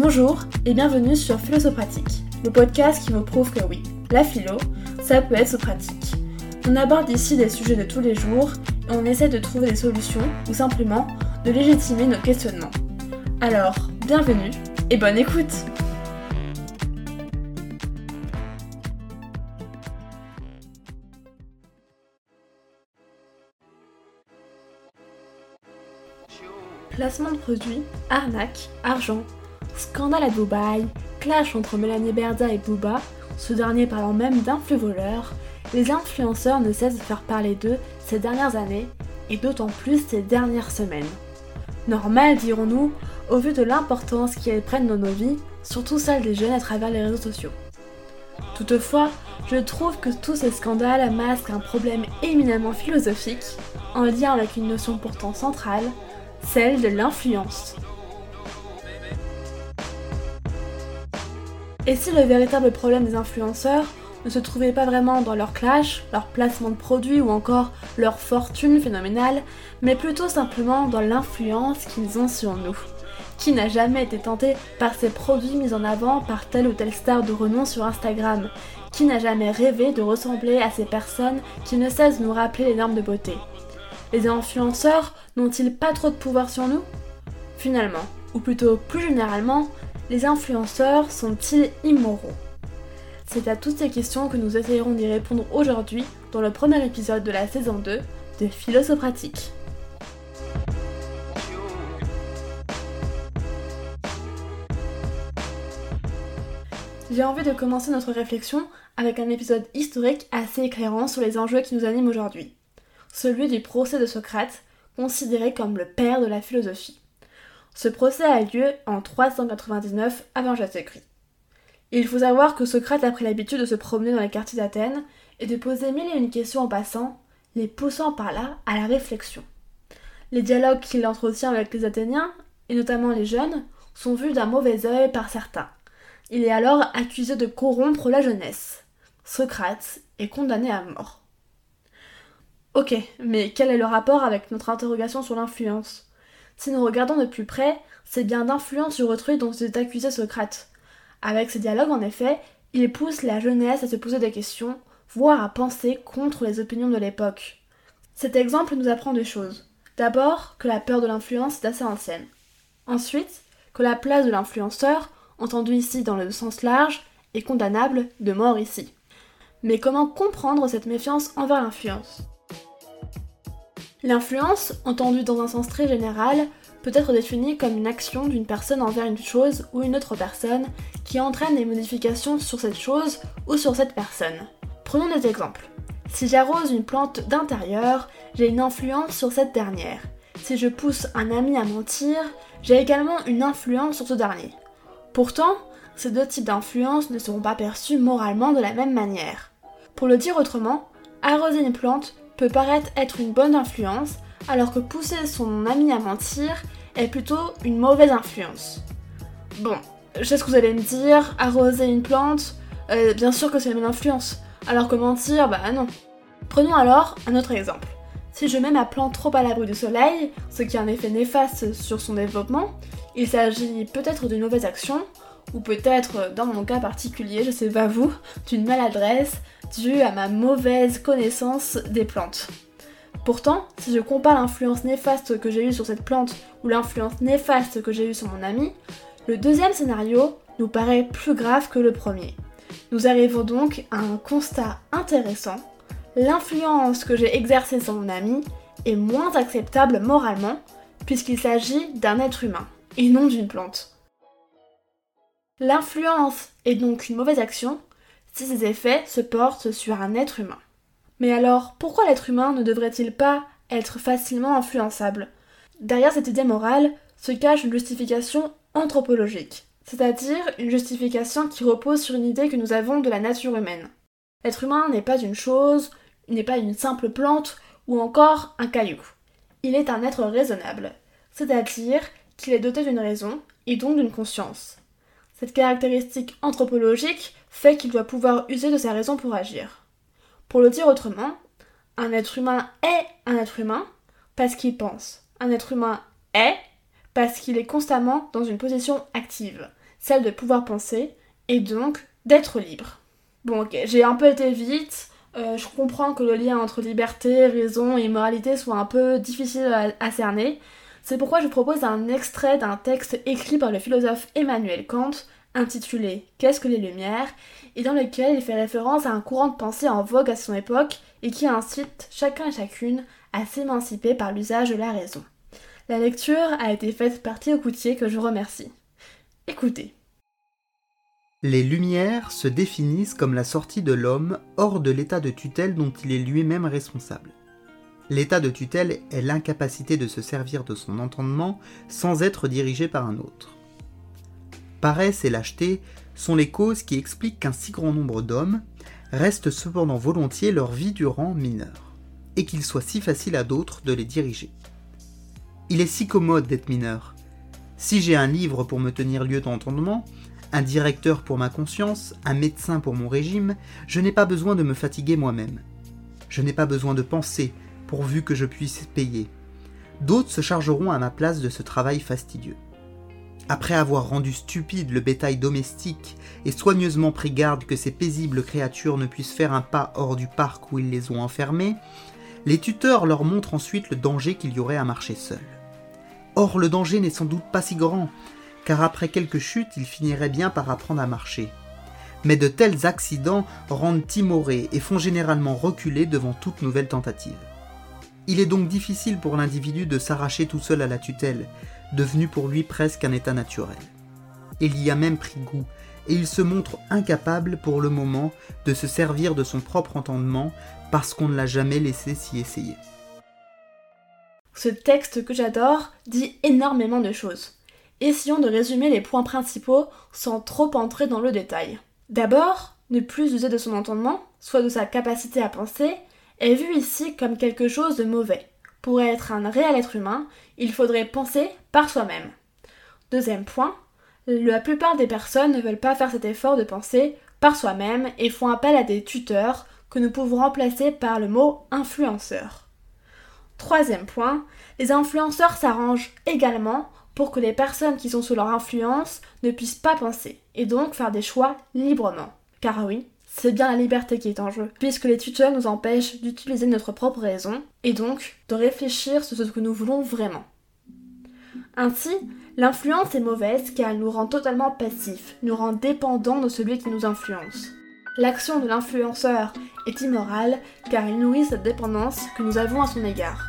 Bonjour et bienvenue sur Philosopratique, le podcast qui vous prouve que oui, la philo, ça peut être pratique. On aborde ici des sujets de tous les jours et on essaie de trouver des solutions ou simplement de légitimer nos questionnements. Alors, bienvenue et bonne écoute Placement de produits, arnaque, argent, scandale à Dubaï, clash entre Mélanie Berda et Booba, ce dernier parlant même d'un flux voleur, les influenceurs ne cessent de faire parler d'eux ces dernières années et d'autant plus ces dernières semaines. Normal, dirons-nous, au vu de l'importance qu'elles prennent dans nos vies, surtout celle des jeunes à travers les réseaux sociaux. Toutefois, je trouve que tous ces scandales masquent un problème éminemment philosophique, en lien avec une notion pourtant centrale, celle de l'influence. Et si le véritable problème des influenceurs ne se trouvait pas vraiment dans leur clash, leur placement de produits ou encore leur fortune phénoménale, mais plutôt simplement dans l'influence qu'ils ont sur nous. Qui n'a jamais été tenté par ces produits mis en avant par telle ou telle star de renom sur Instagram? Qui n'a jamais rêvé de ressembler à ces personnes qui ne cessent de nous rappeler les normes de beauté? Les influenceurs n'ont-ils pas trop de pouvoir sur nous? Finalement, ou plutôt plus généralement, les influenceurs sont-ils immoraux? C'est à toutes ces questions que nous essayerons d'y répondre aujourd'hui dans le premier épisode de la saison 2 de Philosopratique. J'ai envie de commencer notre réflexion avec un épisode historique assez éclairant sur les enjeux qui nous animent aujourd'hui celui du procès de Socrate, considéré comme le père de la philosophie. Ce procès a lieu en 399 avant Jésus-Christ. Il faut savoir que Socrate a pris l'habitude de se promener dans les quartiers d'Athènes et de poser mille et une questions en passant, les poussant par là à la réflexion. Les dialogues qu'il entretient avec les Athéniens, et notamment les jeunes, sont vus d'un mauvais œil par certains. Il est alors accusé de corrompre la jeunesse. Socrate est condamné à mort. Ok, mais quel est le rapport avec notre interrogation sur l'influence? Si nous regardons de plus près, c'est bien d'influence sur autrui dont est accusé Socrate. Avec ces dialogues, en effet, il pousse la jeunesse à se poser des questions, voire à penser contre les opinions de l'époque. Cet exemple nous apprend deux choses. D'abord, que la peur de l'influence est assez ancienne. Ensuite, que la place de l'influenceur, entendue ici dans le sens large, est condamnable de mort ici. Mais comment comprendre cette méfiance envers l'influence? L'influence, entendue dans un sens très général, peut être définie comme une action d'une personne envers une chose ou une autre personne qui entraîne des modifications sur cette chose ou sur cette personne. Prenons des exemples. Si j'arrose une plante d'intérieur, j'ai une influence sur cette dernière. Si je pousse un ami à mentir, j'ai également une influence sur ce dernier. Pourtant, ces deux types d'influence ne seront pas perçus moralement de la même manière. Pour le dire autrement, arroser une plante peut paraître être une bonne influence, alors que pousser son ami à mentir est plutôt une mauvaise influence. Bon, je sais ce que vous allez me dire, arroser une plante, euh, bien sûr que c'est une bonne influence, alors que mentir, bah non. Prenons alors un autre exemple. Si je mets ma plante trop à l'abri du soleil, ce qui a un effet néfaste sur son développement, il s'agit peut-être d'une mauvaise action, ou peut-être, dans mon cas particulier, je sais pas vous, d'une maladresse due à ma mauvaise connaissance des plantes. Pourtant, si je compare l'influence néfaste que j'ai eue sur cette plante ou l'influence néfaste que j'ai eue sur mon ami, le deuxième scénario nous paraît plus grave que le premier. Nous arrivons donc à un constat intéressant. L'influence que j'ai exercée sur mon ami est moins acceptable moralement puisqu'il s'agit d'un être humain et non d'une plante. L'influence est donc une mauvaise action si ses effets se portent sur un être humain. Mais alors, pourquoi l'être humain ne devrait-il pas être facilement influençable? Derrière cette idée morale se cache une justification anthropologique, c'est-à-dire une justification qui repose sur une idée que nous avons de la nature humaine. L'être humain n'est pas une chose, n'est pas une simple plante ou encore un caillou. Il est un être raisonnable, c'est-à-dire qu'il est doté d'une raison et donc d'une conscience. Cette caractéristique anthropologique fait qu'il doit pouvoir user de sa raison pour agir. Pour le dire autrement, un être humain est un être humain parce qu'il pense. Un être humain est parce qu'il est constamment dans une position active, celle de pouvoir penser, et donc d'être libre. Bon ok, j'ai un peu été vite, euh, je comprends que le lien entre liberté, raison et moralité soit un peu difficile à, cerner. C'est pourquoi je propose un extrait d'un texte écrit par le philosophe Emmanuel Kant, intitulé Qu'est-ce que les Lumières et dans lequel il fait référence à un courant de pensée en vogue à son époque et qui incite chacun et chacune à s'émanciper par l'usage de la raison. La lecture a été faite par Théo Coutier que je remercie. Écoutez. Les Lumières se définissent comme la sortie de l'homme hors de l'état de tutelle dont il est lui-même responsable. L'état de tutelle est l'incapacité de se servir de son entendement sans être dirigé par un autre. Paresse et lâcheté sont les causes qui expliquent qu'un si grand nombre d'hommes restent cependant volontiers leur vie durant mineurs, et qu'il soit si facile à d'autres de les diriger. Il est si commode d'être mineur. Si j'ai un livre pour me tenir lieu d'entendement, un directeur pour ma conscience, un médecin pour mon régime, je n'ai pas besoin de me fatiguer moi-même. Je n'ai pas besoin de penser, pourvu que je puisse payer. D'autres se chargeront à ma place de ce travail fastidieux. Après avoir rendu stupide le bétail domestique et soigneusement pris garde que ces paisibles créatures ne puissent faire un pas hors du parc où ils les ont enfermées, les tuteurs leur montrent ensuite le danger qu'il y aurait à marcher seul. Or le danger n'est sans doute pas si grand, car après quelques chutes, il finirait bien par apprendre à marcher. Mais de tels accidents rendent timorés et font généralement reculer devant toute nouvelle tentative. Il est donc difficile pour l'individu de s'arracher tout seul à la tutelle, devenue pour lui presque un état naturel. Il y a même pris goût, et il se montre incapable pour le moment de se servir de son propre entendement parce qu'on ne l'a jamais laissé s'y essayer. Ce texte que j'adore dit énormément de choses. Essayons de résumer les points principaux sans trop entrer dans le détail. D'abord, ne plus user de son entendement, soit de sa capacité à penser, est vu ici comme quelque chose de mauvais. Pour être un réel être humain, il faudrait penser par soi-même. Deuxième point, la plupart des personnes ne veulent pas faire cet effort de penser par soi-même et font appel à des tuteurs que nous pouvons remplacer par le mot influenceur. Troisième point, les influenceurs s'arrangent également pour que les personnes qui sont sous leur influence ne puissent pas penser, et donc faire des choix librement. Car oui, c'est bien la liberté qui est en jeu, puisque les tuteurs nous empêchent d'utiliser notre propre raison, et donc de réfléchir sur ce que nous voulons vraiment. Ainsi, l'influence est mauvaise car elle nous rend totalement passifs, nous rend dépendants de celui qui nous influence. L'action de l'influenceur est immorale car il nourrit cette dépendance que nous avons à son égard.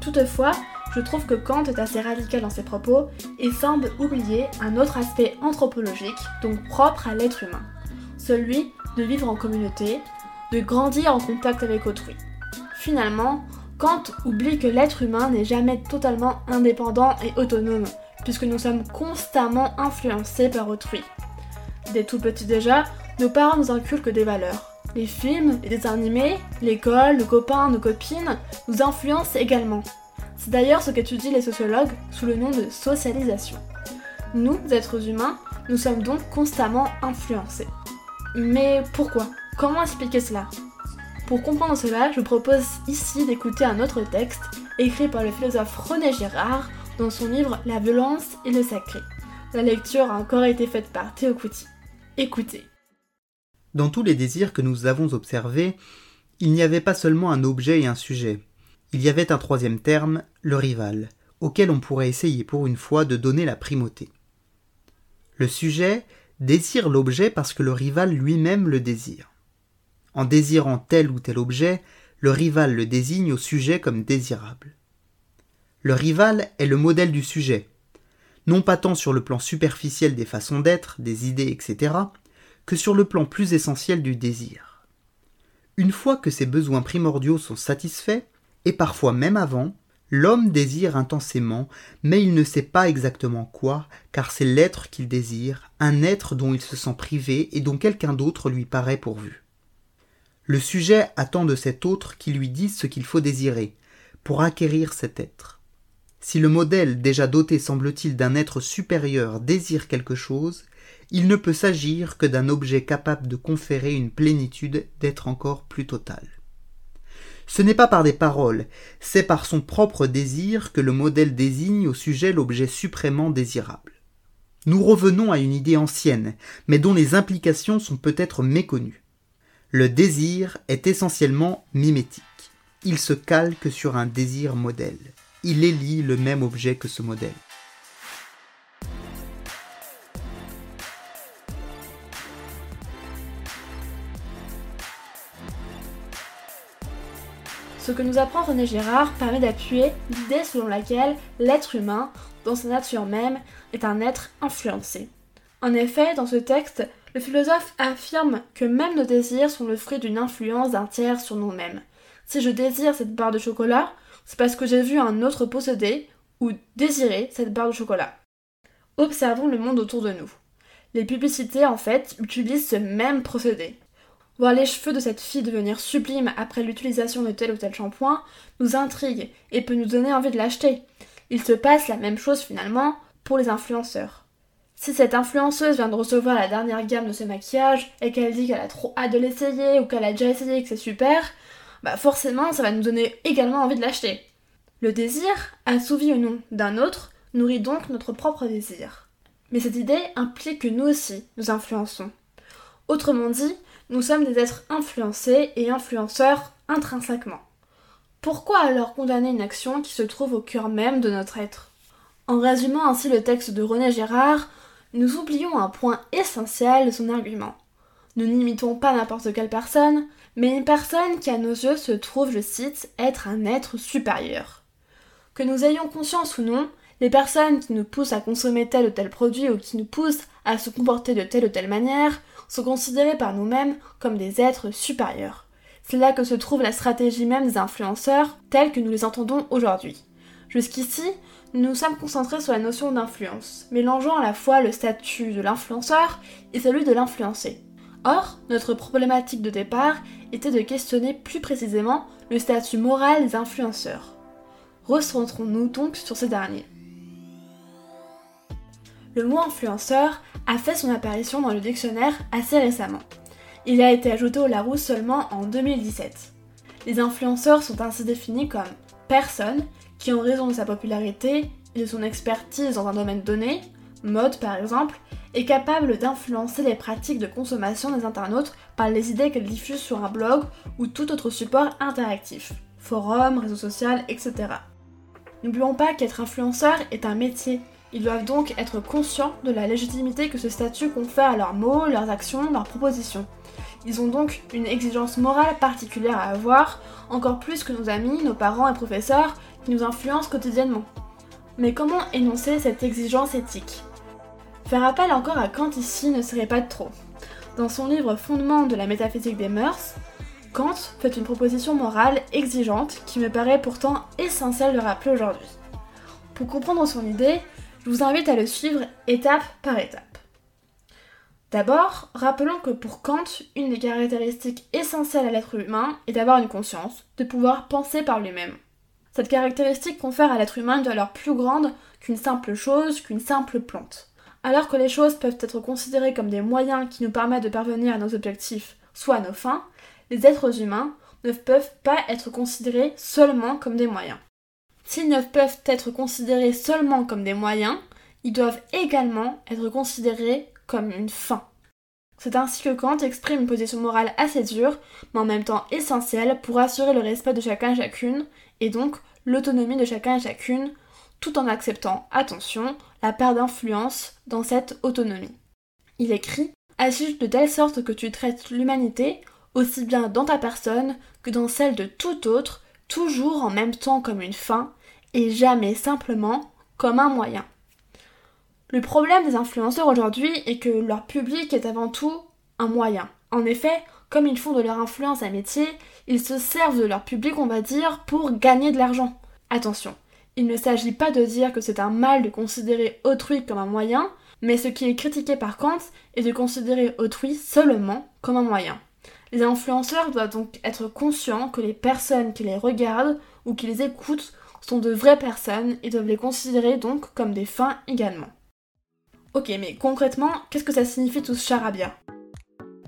Toutefois, je trouve que Kant est assez radical dans ses propos et semble oublier un autre aspect anthropologique, donc propre à l'être humain, celui de vivre en communauté, de grandir en contact avec autrui. Finalement, Kant oublie que l'être humain n'est jamais totalement indépendant et autonome, puisque nous sommes constamment influencés par autrui. Dès tout petit déjà, nos parents nous inculquent des valeurs. Les films, les animés, l'école, nos copains, nos copines nous influencent également. C'est d'ailleurs ce qu'étudient les sociologues sous le nom de socialisation. Nous, êtres humains, nous sommes donc constamment influencés. Mais pourquoi? Comment expliquer cela? Pour comprendre cela, je propose ici d'écouter un autre texte écrit par le philosophe René Girard dans son livre La violence et le sacré. La lecture a encore été faite par Théo. Écoutez. Dans tous les désirs que nous avons observés, il n'y avait pas seulement un objet et un sujet. Il y avait un troisième terme, le rival, auquel on pourrait essayer pour une fois de donner la primauté. Le sujet désire l'objet parce que le rival lui-même le désire. En désirant tel ou tel objet, le rival le désigne au sujet comme désirable. Le rival est le modèle du sujet, non pas tant sur le plan superficiel des façons d'être, des idées, etc., que sur le plan plus essentiel du désir. Une fois que ses besoins primordiaux sont satisfaits, et parfois même avant, l'homme désire intensément, mais il ne sait pas exactement quoi, car c'est l'être qu'il désire, un être dont il se sent privé et dont quelqu'un d'autre lui paraît pourvu. Le sujet attend de cet autre qui lui dise ce qu'il faut désirer, pour acquérir cet être. Si le modèle déjà doté semble-t-il d'un être supérieur désire quelque chose, il ne peut s'agir que d'un objet capable de conférer une plénitude d'être encore plus totale. Ce n'est pas par des paroles, c'est par son propre désir que le modèle désigne au sujet l'objet suprêmement désirable. Nous revenons à une idée ancienne, mais dont les implications sont peut-être méconnues. Le désir est essentiellement mimétique. Il se calque sur un désir modèle. Il élit le même objet que ce modèle. Ce que nous apprend René Girard permet d'appuyer l'idée selon laquelle l'être humain, dans sa nature même, est un être influencé. En effet, dans ce texte, le philosophe affirme que même nos désirs sont le fruit d'une influence d'un tiers sur nous-mêmes. Si je désire cette barre de chocolat, c'est parce que j'ai vu un autre posséder ou désirer cette barre de chocolat. Observons le monde autour de nous. Les publicités, en fait, utilisent ce même procédé. Voir les cheveux de cette fille devenir sublimes après l'utilisation de tel ou tel shampoing nous intrigue et peut nous donner envie de l'acheter. Il se passe la même chose finalement pour les influenceurs. Si cette influenceuse vient de recevoir la dernière gamme de ce maquillage et qu'elle dit qu'elle a trop hâte de l'essayer ou qu'elle a déjà essayé et que c'est super, bah forcément ça va nous donner également envie de l'acheter. Le désir, assouvi ou non d'un autre, nourrit donc notre propre désir. Mais cette idée implique que nous aussi nous influençons. Autrement dit, nous sommes des êtres influencés et influenceurs intrinsèquement. Pourquoi alors condamner une action qui se trouve au cœur même de notre être? En résumant ainsi le texte de René Gérard, nous oublions un point essentiel de son argument. Nous n'imitons pas n'importe quelle personne, mais une personne qui à nos yeux se trouve, je cite, être un être supérieur. Que nous ayons conscience ou non, les personnes qui nous poussent à consommer tel ou tel produit ou qui nous poussent à se comporter de telle ou telle manière sont considérés par nous-mêmes comme des êtres supérieurs. C'est là que se trouve la stratégie même des influenceurs tels que nous les entendons aujourd'hui. Jusqu'ici, nous nous sommes concentrés sur la notion d'influence, mélangeant à la fois le statut de l'influenceur et celui de l'influencé. Or, notre problématique de départ était de questionner plus précisément le statut moral des influenceurs. Recentrons-nous donc sur ces derniers. Le mot influenceur a fait son apparition dans le dictionnaire assez récemment. Il a été ajouté au Larousse seulement en 2017. Les influenceurs sont ainsi définis comme personnes qui, en raison de sa popularité et de son expertise dans un domaine donné, mode par exemple, est capable d'influencer les pratiques de consommation des internautes par les idées qu'elles diffusent sur un blog ou tout autre support interactif, forum, réseau social, etc. N'oublions pas qu'être influenceur est un métier ils doivent donc être conscients de la légitimité que ce statut confère à leurs mots, leurs actions, leurs propositions. Ils ont donc une exigence morale particulière à avoir, encore plus que nos amis, nos parents et professeurs qui nous influencent quotidiennement. Mais comment énoncer cette exigence éthique? Faire appel encore à Kant ici ne serait pas de trop. Dans son livre Fondement de la métaphysique des mœurs, Kant fait une proposition morale exigeante qui me paraît pourtant essentielle de rappeler aujourd'hui. Pour comprendre son idée, je vous invite à le suivre étape par étape. D'abord, rappelons que pour Kant, une des caractéristiques essentielles à l'être humain est d'avoir une conscience, de pouvoir penser par lui-même. Cette caractéristique confère à l'être humain une valeur plus grande qu'une simple chose, qu'une simple plante. Alors que les choses peuvent être considérées comme des moyens qui nous permettent de parvenir à nos objectifs, soit à nos fins, les êtres humains ne peuvent pas être considérés seulement comme des moyens. S'ils ne peuvent être considérés seulement comme des moyens, ils doivent également être considérés comme une fin. C'est ainsi que Kant exprime une position morale assez dure, mais en même temps essentielle pour assurer le respect de chacun et chacune, et donc l'autonomie de chacun et chacune, tout en acceptant, attention, la part d'influence dans cette autonomie. Il écrit Agis de telle sorte que tu traites l'humanité, aussi bien dans ta personne que dans celle de tout autre, toujours en même temps comme une fin, et jamais simplement comme un moyen. Le problème des influenceurs aujourd'hui est que leur public est avant tout un moyen. En effet, comme ils font de leur influence un métier, ils se servent de leur public, on va dire, pour gagner de l'argent. Attention, il ne s'agit pas de dire que c'est un mal de considérer autrui comme un moyen, mais ce qui est critiqué par Kant est de considérer autrui seulement comme un moyen. Les influenceurs doivent donc être conscients que les personnes qui les regardent ou qui les écoutent sont de vraies personnes et doivent les considérer donc comme des fins également. Ok, mais concrètement, qu'est-ce que ça signifie tout ce charabia?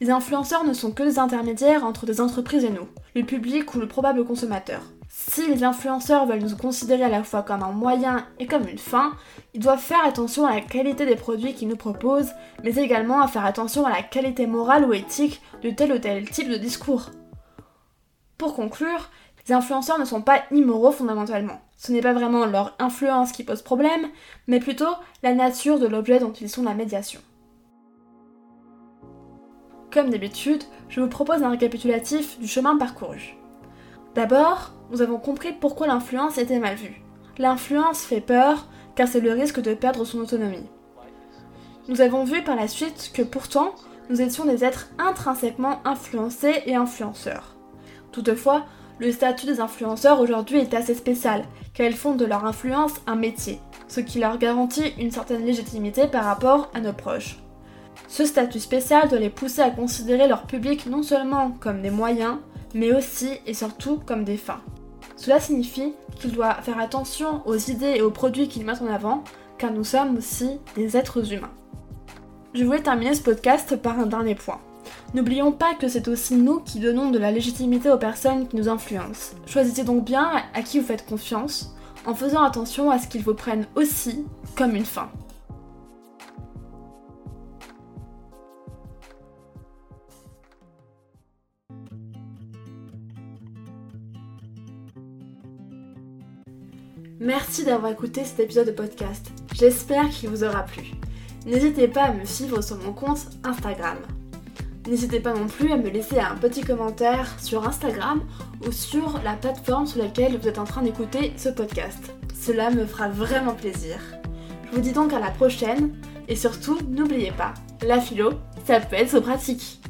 Les influenceurs ne sont que des intermédiaires entre des entreprises et nous, le public ou le probable consommateur. Si les influenceurs veulent nous considérer à la fois comme un moyen et comme une fin, ils doivent faire attention à la qualité des produits qu'ils nous proposent, mais également à faire attention à la qualité morale ou éthique de tel ou tel type de discours. Pour conclure, les influenceurs ne sont pas immoraux fondamentalement. Ce n'est pas vraiment leur influence qui pose problème, mais plutôt la nature de l'objet dont ils sont la médiation. Comme d'habitude, je vous propose un récapitulatif du chemin parcouru. D'abord, nous avons compris pourquoi l'influence était mal vue. L'influence fait peur car c'est le risque de perdre son autonomie. Nous avons vu par la suite que pourtant, nous étions des êtres intrinsèquement influencés et influenceurs. Toutefois, le statut des influenceurs aujourd'hui est assez spécial, car ils font de leur influence un métier, ce qui leur garantit une certaine légitimité par rapport à nos proches. Ce statut spécial doit les pousser à considérer leur public non seulement comme des moyens, mais aussi et surtout comme des fins. Cela signifie qu'ils doivent faire attention aux idées et aux produits qu'ils mettent en avant, car nous sommes aussi des êtres humains. Je voulais terminer ce podcast par un dernier point. N'oublions pas que c'est aussi nous qui donnons de la légitimité aux personnes qui nous influencent. Choisissez donc bien à qui vous faites confiance, en faisant attention à ce qu'ils vous prennent aussi comme une fin. Merci d'avoir écouté cet épisode de podcast. J'espère qu'il vous aura plu. N'hésitez pas à me suivre sur mon compte Instagram. N'hésitez pas non plus à me laisser un petit commentaire sur Instagram ou sur la plateforme sur laquelle vous êtes en train d'écouter ce podcast. Cela me fera vraiment plaisir. Je vous dis donc à la prochaine et surtout n'oubliez pas, la philo, ça peut être pratique.